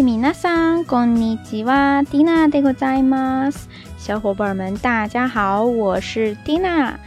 嗨，米娜桑，こんにちは，テ蒂娜でございます。小伙伴们，大家好，我是蒂娜。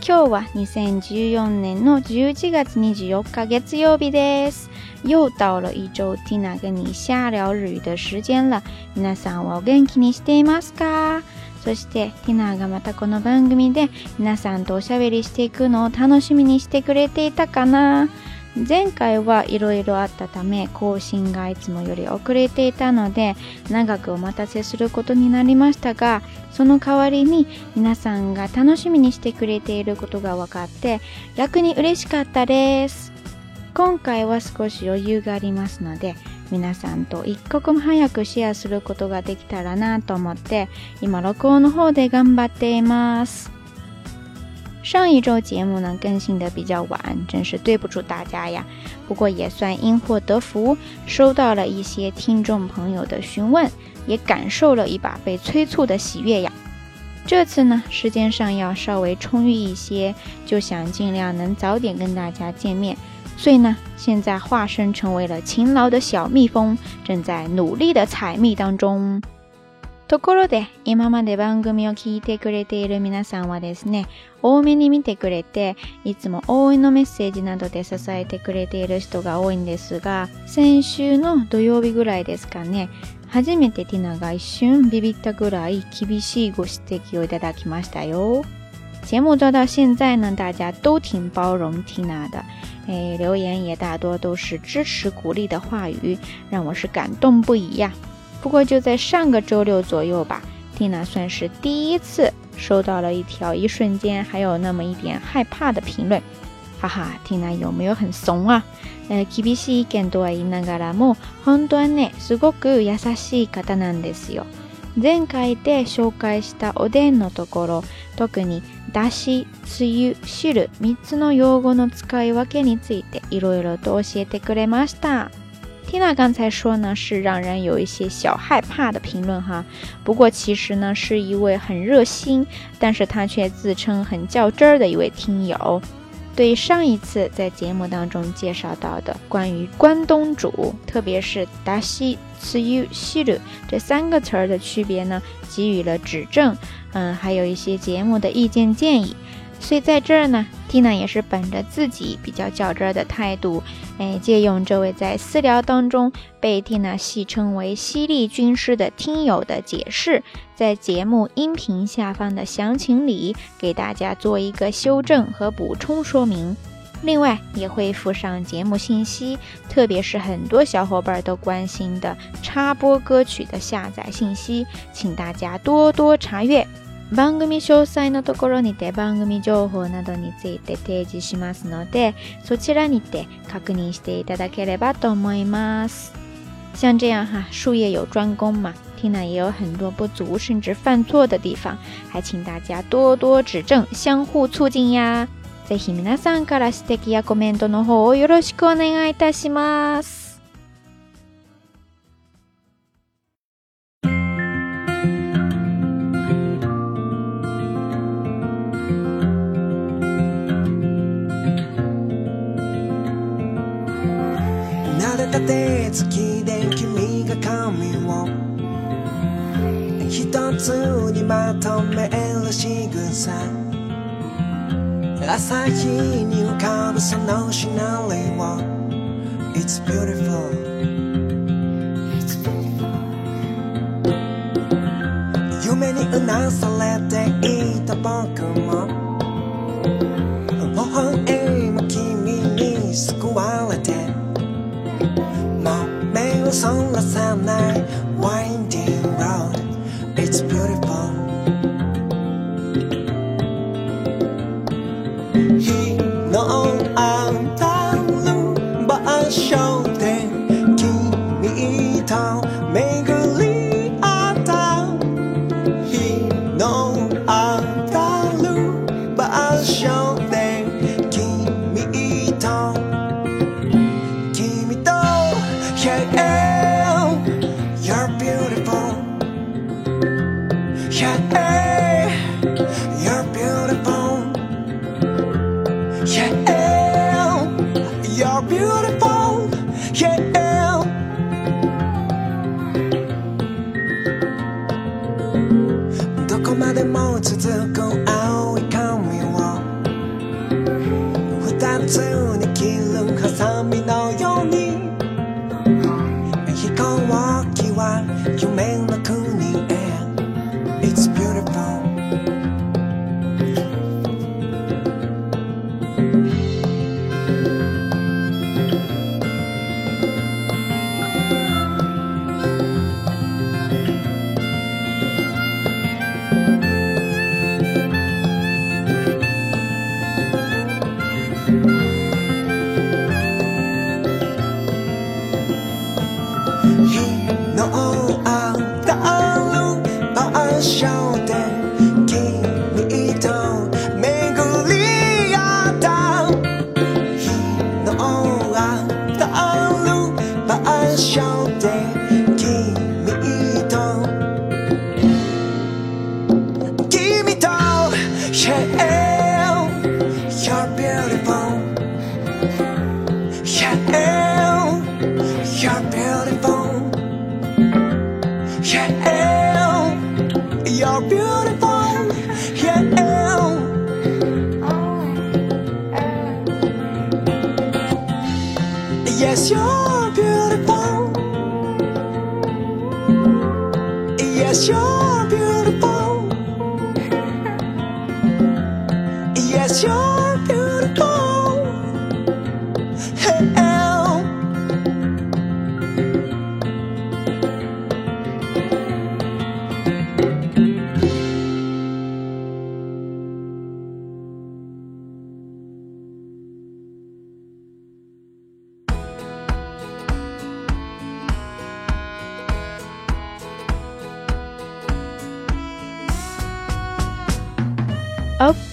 今日は2014年の11月24日月曜日です。又到了一周蒂娜跟你瞎聊日语的时间了。皆さんはお元気にしていますか？そしてティナーがまたこの番組で皆さんとおしゃべりしていくのを楽しみにしてくれていたかな？前回はいろいろあったため更新がいつもより遅れていたので長くお待たせすることになりましたがその代わりに皆さんが楽しみにしてくれていることが分かって逆に嬉しかったです今回は少し余裕がありますので皆さんと一刻も早くシェアすることができたらなと思って今録音の方で頑張っています上一周节目呢更新的比较晚，真是对不住大家呀。不过也算因祸得福，收到了一些听众朋友的询问，也感受了一把被催促的喜悦呀。这次呢时间上要稍微充裕一些，就想尽量能早点跟大家见面。所以呢现在化身成为了勤劳的小蜜蜂，正在努力的采蜜当中。ところで、今まで番組を聞いてくれている皆さんはですね、多めに見てくれて、いつも応援のメッセージなどで支えてくれている人が多いんですが、先週の土曜日ぐらいですかね、初めてティナが一瞬ビビったぐらい厳しいご指摘をいただきましたよ。节目做到现在呢，大家都挺包容 Tina 的，哎，留言也大多都是支持鼓励的话语，让我是感动不已呀、啊。不过就在上个周六左右吧，蒂娜算是第一次收到了一条一瞬间还有那么一点害怕的评论。哈哈，ティナ有没有很怂啊？え厳しい意見とは言いながらも、本当はね、すごく優しい方なんですよ。前回で紹介したおでんのところ、特にだし、つゆ、汁、三つの用語の使い分けについていろいろと教えてくれました。缇娜刚才说呢，是让人有一些小害怕的评论哈。不过其实呢，是一位很热心，但是他却自称很较真儿的一位听友，对上一次在节目当中介绍到的关于关东煮，特别是达西、次优、西鲁这三个词儿的区别呢，给予了指正。嗯，还有一些节目的意见建议。所以在这儿呢，蒂娜也是本着自己比较较真儿的态度，哎，借用这位在私聊当中被蒂娜戏称为“犀利军师”的听友的解释，在节目音频下方的详情里给大家做一个修正和补充说明。另外，也会附上节目信息，特别是很多小伙伴都关心的插播歌曲的下载信息，请大家多多查阅。番組詳細のところにて番組情報などについて提示しますので、そちらにて確認していただければと思います。像这样哈，术业有专攻嘛，Tina 也有很多不足甚至犯错的地方，还请大家多多指正，相互促进呀。ぜひ皆さんから指摘やコメントの方をよろしくお願いいたします。りつきで君が髪を一つにまとめる仕草朝日に浮かぶそのシナリオ It's beautiful AKA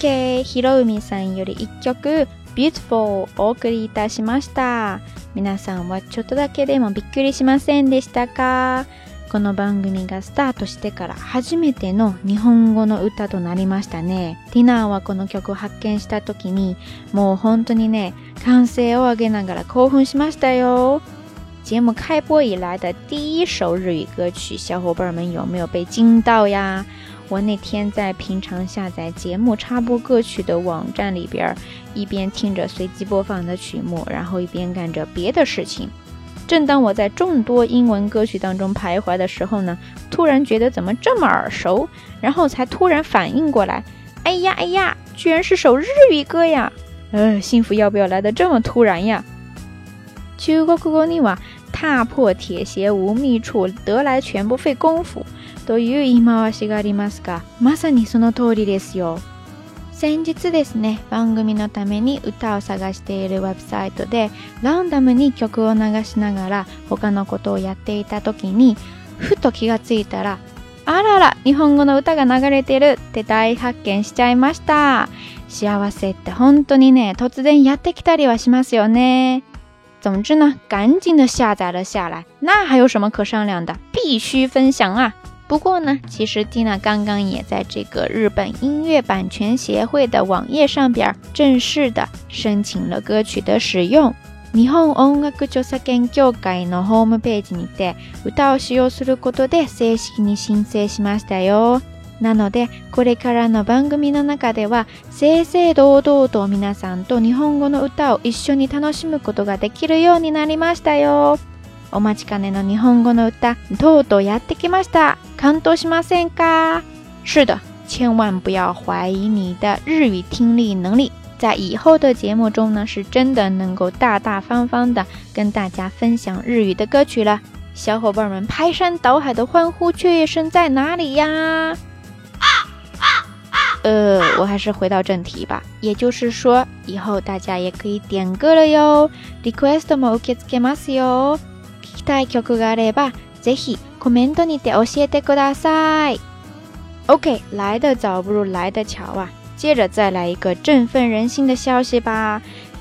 OK ひろうみさんより1曲 Beautiful をお送りいたしました。皆さんはちょっとだけでもびっくりしませんでしたかこの番組がスタートしてから初めての日本語の歌となりましたね。ティナーはこの曲を発見した時にもう本当にね、歓声を上げながら興奮しましたよ。节目开播以来的第一首日语歌曲，小伙伴们有没有被惊到呀？我那天在平常下载节目插播歌曲的网站里边，一边听着随机播放的曲目，然后一边干着别的事情。正当我在众多英文歌曲当中徘徊的时候呢，突然觉得怎么这么耳熟，然后才突然反应过来，哎呀哎呀，居然是首日语歌呀！呃，幸福要不要来得这么突然呀？秋高气爽啊，踏破铁鞋无觅处，得来全不费工夫。という言い回しがありますがまさにその通りですよ先日ですね番組のために歌を探しているウェブサイトでランダムに曲を流しながら他のことをやっていた時にふと気がついたらあらら日本語の歌が流れてるって大発見しちゃいました幸せって本当にね突然やってきたりはしますよね总之呢，赶紧的下载了下来。那还有什么可商量的？必须分享啊！不过呢，其实缇娜刚刚也在这个日本音乐版权协会的网页上边正式的申请了歌曲的使用。日本音楽著作権協会のホームページにて歌を使用することで正式に申請しましたよ。なので、これからの番組の中では、正々堂々と皆さんと日本語の歌を一緒に楽しむことができるようになりましたよ。お待ちかねの日本語の歌、とうとうやってきました。看多西马三嘎，是的，千万不要怀疑你的日语听力能力，在以后的节目中呢，是真的能够大大方方的跟大家分享日语的歌曲了。小伙伴们排山倒海的欢呼雀跃声在哪里呀？啊啊啊！呃，我还是回到正题吧，也就是说，以后大家也可以点歌了哟。e リクエストも受け付けますよ。聞きたい曲があれば、ぜひ。コメントにて教えてください。OK，来得早不如来得巧啊！接着再来一个振奋人心的消息吧。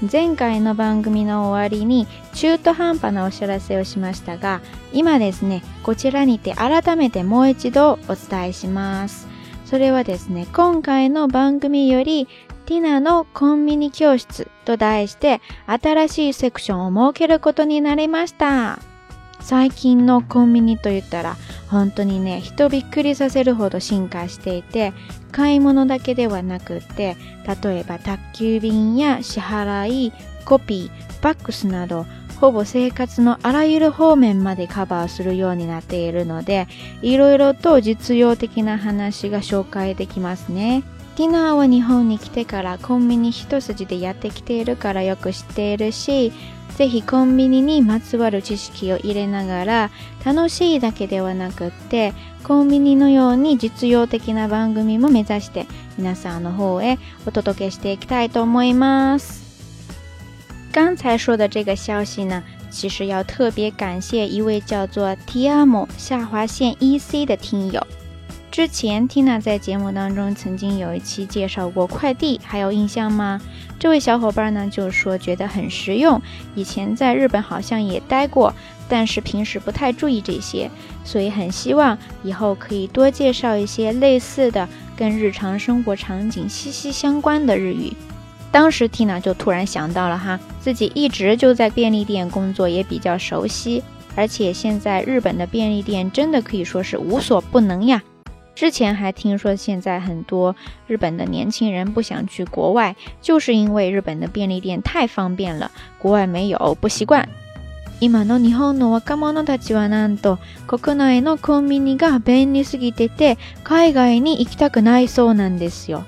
前回の番組の終わりに中途半端なお知らせをしましたが、今ですね、こちらにて改めてもう一度お伝えします。それはですね、今回の番組より、ティナのコンビニ教室と題して新しいセクションを設けることになりました。最近のコンビニといったら本当にね人びっくりさせるほど進化していて買い物だけではなくって例えば宅急便や支払いコピーファックスなどほぼ生活のあらゆる方面までカバーするようになっているのでいろいろと実用的な話が紹介できますね。ディナーは日本に来てからコンビニ一筋でやってきているからよく知っているし、ぜひコンビニにまつわる知識を入れながら、楽しいだけではなくって、コンビニのように実用的な番組も目指して、皆さんの方へお届けしていきたいと思います。刚才说的这个消息呢，其实要特别感谢一位叫做 Tiamo 下滑线 EC 的听友。之前 Tina 在节目当中曾经有一期介绍过快递，还有印象吗？这位小伙伴呢，就说觉得很实用，以前在日本好像也待过，但是平时不太注意这些，所以很希望以后可以多介绍一些类似的跟日常生活场景息息相关的日语。当时 Tina 就突然想到了哈，自己一直就在便利店工作，也比较熟悉，而且现在日本的便利店真的可以说是无所不能呀。之前还听说，现在很多日本的年轻人不想去国外，就是因为日本的便利店太方便了，国外没有。不习惯。今の日本の若者たちはなんと国内のコンビニが便利すぎてて海外に行きたくないそうなんですよ。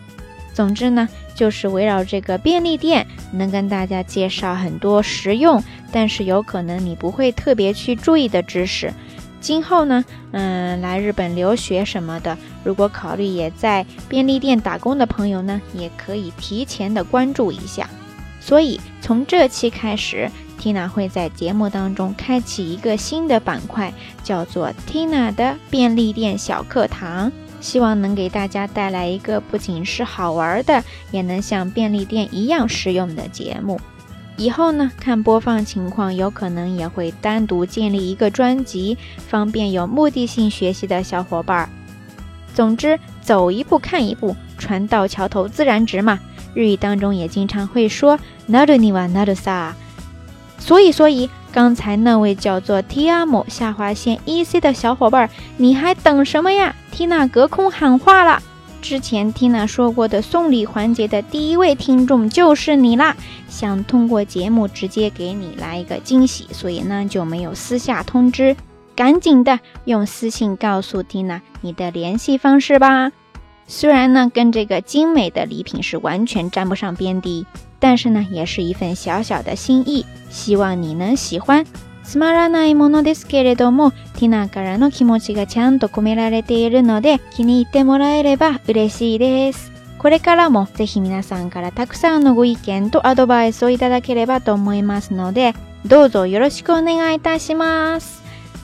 总之呢，就是围绕这个便利店，能跟大家介绍很多实用，但是有可能你不会特别去注意的知识。今后呢，嗯，来日本留学什么的，如果考虑也在便利店打工的朋友呢，也可以提前的关注一下。所以从这期开始，Tina 会在节目当中开启一个新的板块，叫做 Tina 的便利店小课堂，希望能给大家带来一个不仅是好玩的，也能像便利店一样实用的节目。以后呢，看播放情况，有可能也会单独建立一个专辑，方便有目的性学习的小伙伴。总之，走一步看一步，船到桥头自然直嘛。日语当中也经常会说“ナドニワナドサ”。所以，所以刚才那位叫做 T.M. 下划线 E.C. 的小伙伴，你还等什么呀？缇娜隔空喊话了。之前缇娜说过的送礼环节的第一位听众就是你啦，想通过节目直接给你来一个惊喜，所以呢就没有私下通知，赶紧的用私信告诉缇娜你的联系方式吧。虽然呢跟这个精美的礼品是完全沾不上边的，但是呢也是一份小小的心意，希望你能喜欢。つまらないものですけれども、ティナからの気持ちがちゃんと込められているので、気に入ってもらえれば嬉しいです。これからもぜひ皆さんからたくさんのご意見とアドバイスをいただければと思いますので、どうぞよろしくお願いいたします。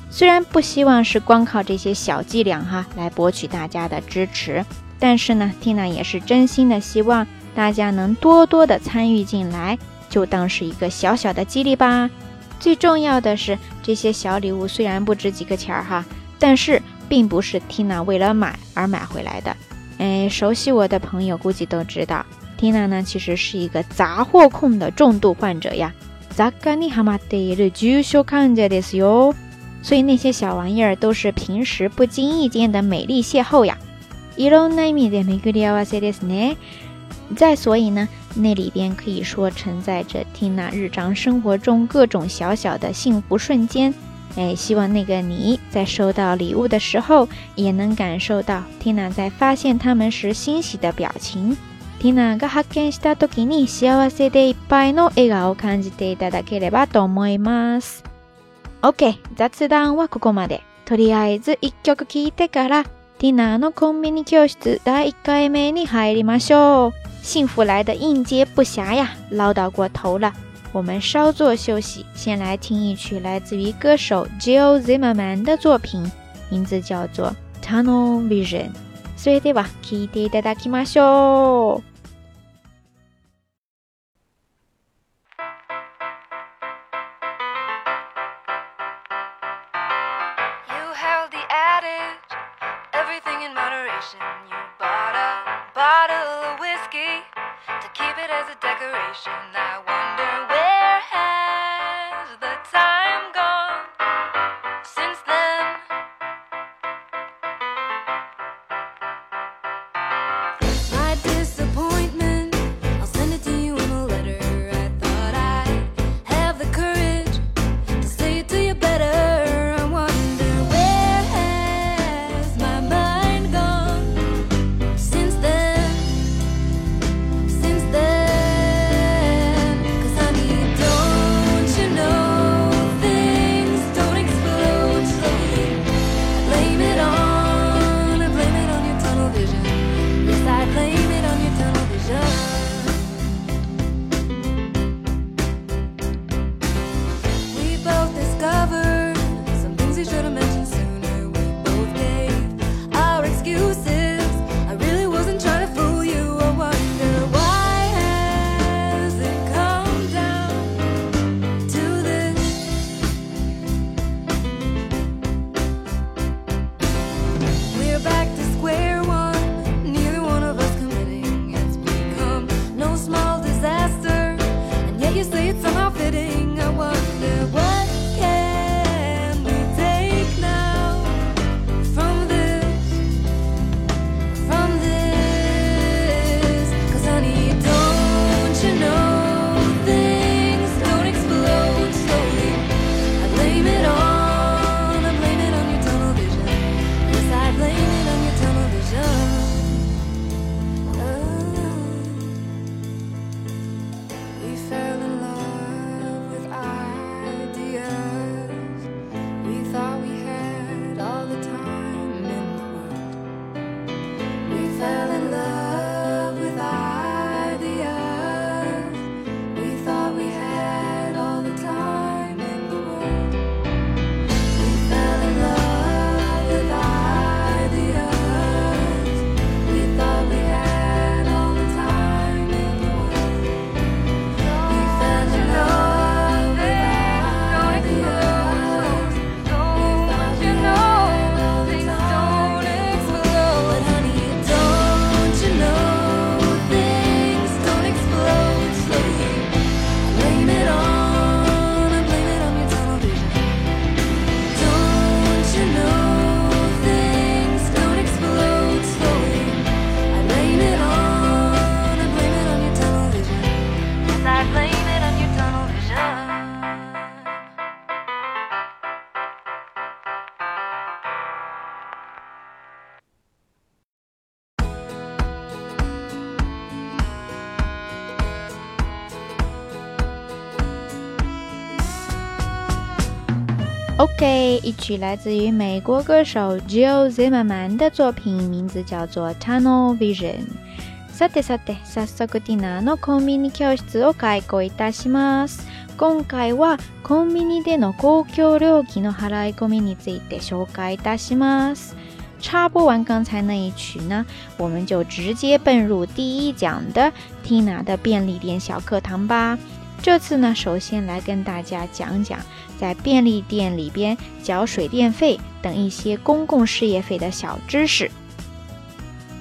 虽然不希望是光靠这些小伎俩哈来博取大家的支持，但是呢，Tina 也是真心的希望大家能多多的参与进来，就当是一个小小的激励吧。最重要的是，这些小礼物虽然不值几个钱儿哈，但是并不是 Tina 为了买而买回来的。哎，熟悉我的朋友估计都知道，Tina 呢其实是一个杂货控的重度患者呀。所以那些小玩意儿都是平时不经意间的美丽邂逅呀。再，所以呢，那里边可以说承载着 Tina 日常生活中各种小小的幸福瞬间。哎，希望那个你在收到礼物的时候，也能感受到 Tina 在发现他们时欣喜的表情。Tina が開けたとに幸せでいっぱいの笑顔を感じていただければと思います。OK，雑談はここまで。とりあえず一曲聴いてから Tina のコンビニ教室第一回目に入りましょう。幸福来的应接不暇呀，唠叨过头了。我们稍作休息，先来听一曲来自于歌手 Jill Zimmerman 的作品，名字叫做《Tunnel Vision》。所以对吧？い以带きましょう。一曲来自于美国歌手 Joe z i m a n 的作品，名字叫做 Tunnel Vision。さてさて早速ティナのコンビニ教室を開講いたします。今回はコンビニでの公共料金の払い込みについて紹介いたします。插播完刚才那一曲呢，我们就直接奔入第一讲的 Tina 的便利店小课堂吧。这次呢，首先来跟大家讲讲。在便利店里边缴水电费等一些公共事业费的小知识。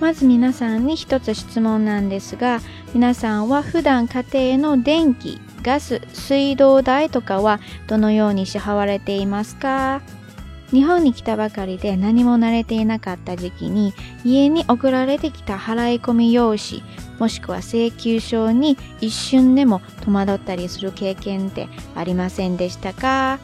まず皆さんに一つ質問なんですが、皆さんは普段家庭の電気、ガス、水道代とかはどのように支払われていますか？日本に来たばかりで何も慣れていなかった時期に家に送られてきた払い込み用紙もしくは請求書に一瞬でも戸惑ったりする経験ってありませんでしたか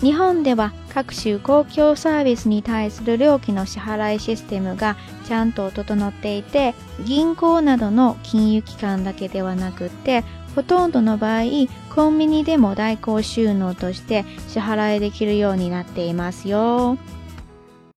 日本では各種公共サービスに対する料金の支払いシステムがちゃんと整っていて銀行などの金融機関だけではなくってほとんどの場合、コンビニでも代行収納として支払いできるようになっていますよ。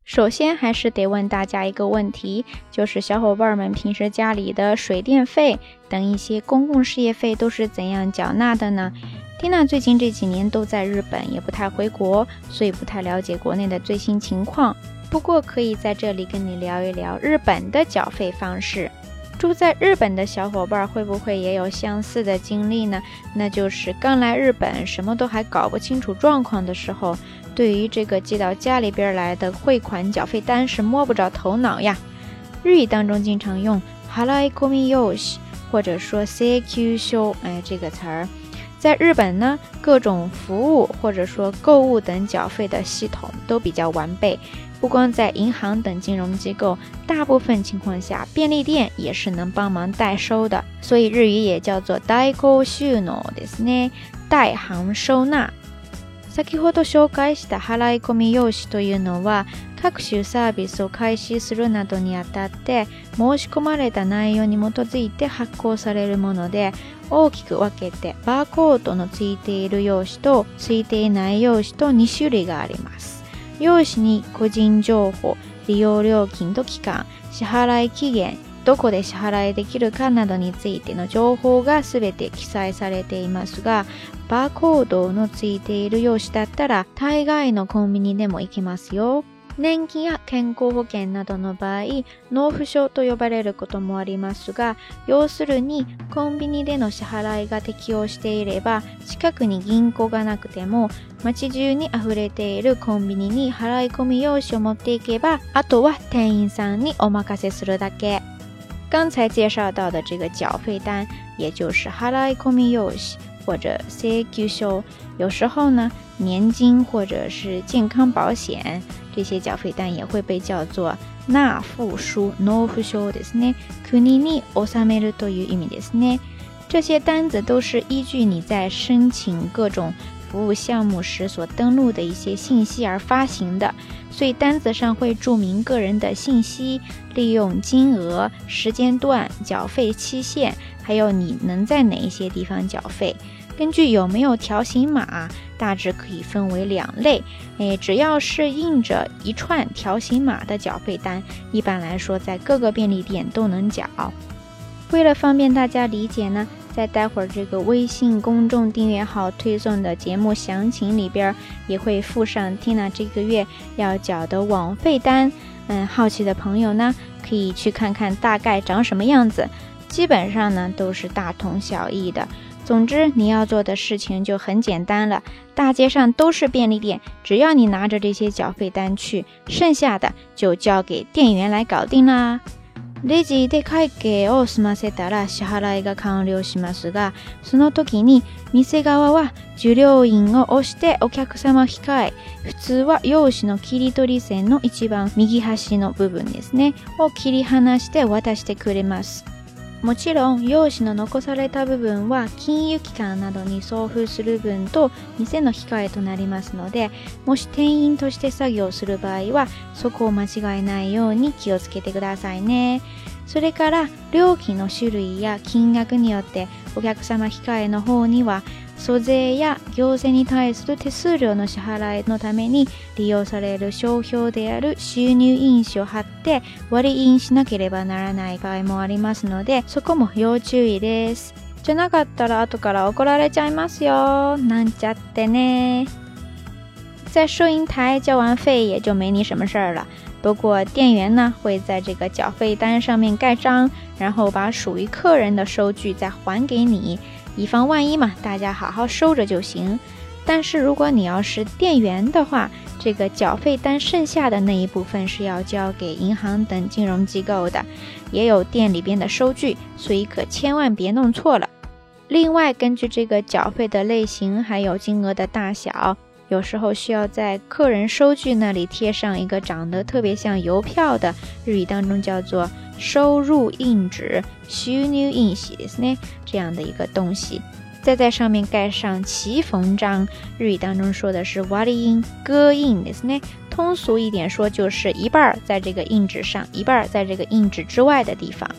首先，还是得问大家一个问题，就是小伙伴们平时家里的水电费等一些公共事业费都是怎样缴纳的呢？蒂娜最近这几年都在日本，也不太回国，所以不太了解国内的最新情况。不过，可以在这里跟你聊一聊日本的缴费方式。住在日本的小伙伴会不会也有相似的经历呢？那就是刚来日本，什么都还搞不清楚状况的时候，对于这个寄到家里边来的汇款缴费单是摸不着头脑呀。日语当中经常用 h a l a i k o m i y o 或者说 s a y k u s h o 哎这个词儿，在日本呢，各种服务或者说购物等缴费的系统都比较完备。不光在银行等金融机构，大部分情况下便利店也是能帮忙代收的，所以日语也叫做代行収納ですね。代行收納。先ほど紹介した払い込み用紙というのは各種サービスを開始するなどにあたって申し込まれた内容に基づいて発行されるもので大きく分けてバーコードのついている用紙とついていない用紙と2種類があります。用紙に個人情報、利用料金と期間、支払い期限、どこで支払いできるかなどについての情報がすべて記載されていますが、バーコードのついている用紙だったら大概のコンビニでも行きますよ。年金や健康保険などの場合、納付証と呼ばれることもありますが、要するにコンビニでの支払いが適用していれば、近くに銀行がなくても、街中に溢れているコンビニに払い込み用紙を持っていけば、あとは店員さんにお任せするだけ。刚才介绍到的这个缴费单，也就是払い込み用紙或者請求修，有时候呢，年金或者是健康保险。这些缴费单也会被叫做纳付书（納付書）ですね。国に収めるという意味ですね。这些单子都是依据你在申请各种服务项目时所登录的一些信息而发行的，所以单子上会注明个人的信息、利用金额、时间段、缴费期限，还有你能在哪一些地方缴费。根据有没有条形码，大致可以分为两类。哎，只要是印着一串条形码的缴费单，一般来说在各个便利店都能缴。为了方便大家理解呢，在待会儿这个微信公众订阅号推送的节目详情里边，也会附上 Tina 这个月要缴的网费单。嗯，好奇的朋友呢，可以去看看大概长什么样子。基本上呢，都是大同小异的。总之，你要做的事情就很简单了。大街上都是便利店，只要你拿着这些缴费单去，剩下的就交给店员来搞定了。レジで会計を済ませたら支払いが完了しますが、その時に店側は受領印を押してお客様引き換え。普通は用紙の切り取り線の一番右端の部分ですねを切り離して渡してくれます。もちろん用紙の残された部分は金融機関などに送付する分と店の控えとなりますのでもし店員として作業する場合はそこを間違えないように気をつけてくださいねそれから料金の種類や金額によってお客様控えの方には租税や行政に対する手数料の支払いのために利用される商標である収入印紙を貼って割り印しなければならない場合もありますのでそこも要注意ですじゃなかったら後から怒られちゃいますよなんちゃってね在收银台交完费也就没你什么事儿了。不过店员呢会在这个缴费单上面盖章，然后把属于客人的收据再还给你。以防万一嘛，大家好好收着就行。但是如果你要是店员的话，这个缴费单剩下的那一部分是要交给银行等金融机构的，也有店里边的收据，所以可千万别弄错了。另外，根据这个缴费的类型还有金额的大小。有时候需要在客人收据那里贴上一个长得特别像邮票的日语当中叫做“收入印纸”（収入印紙）的呢这样的一个东西，再在上面盖上骑缝章，日语当中说的是“ wari in 割印）すね，通俗一点说，就是一半儿在这个印纸上，一半儿在这个印纸之外的地方。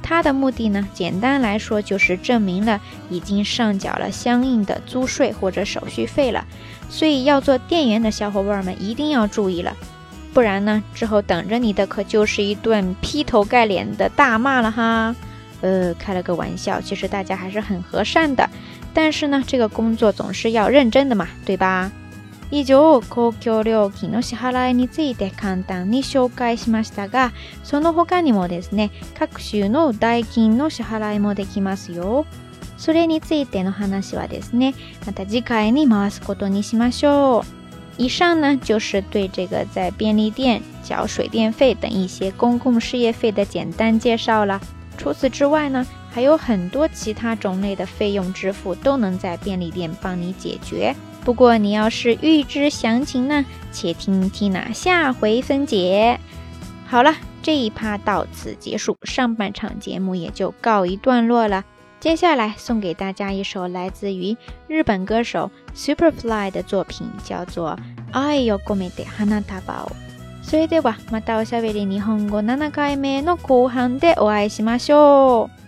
它的目的呢，简单来说就是证明了已经上缴了相应的租税或者手续费了。所以要做店员的小伙伴们一定要注意了，不然呢，之后等着你的可就是一顿劈头盖脸的大骂了哈。呃，开了个玩笑，其实大家还是很和善的，但是呢，这个工作总是要认真的嘛，对吧？一九公共料金の支払いについて簡単に紹介しましたが、その他にもですね、各種の代金の支払いもできますよ。それについての話はですね、また次回に回すことにしましょう。以上呢就是对这个在便利店缴水电费等一些公共事业费的简单介绍了。除此之外呢，还有很多其他种类的费用支付都能在便利店帮你解决。不过你要是预知详情呢，且听 Tina 下回分解。好了，这一趴到此结束，上半场节目也就告一段落了。接下来送给大家一首来自于日本歌手 Superfly 的作品，叫做《Iyo Gometa Hanataba》。それでは、またおしゃべり日本語7回目の後半でお会いしましょう。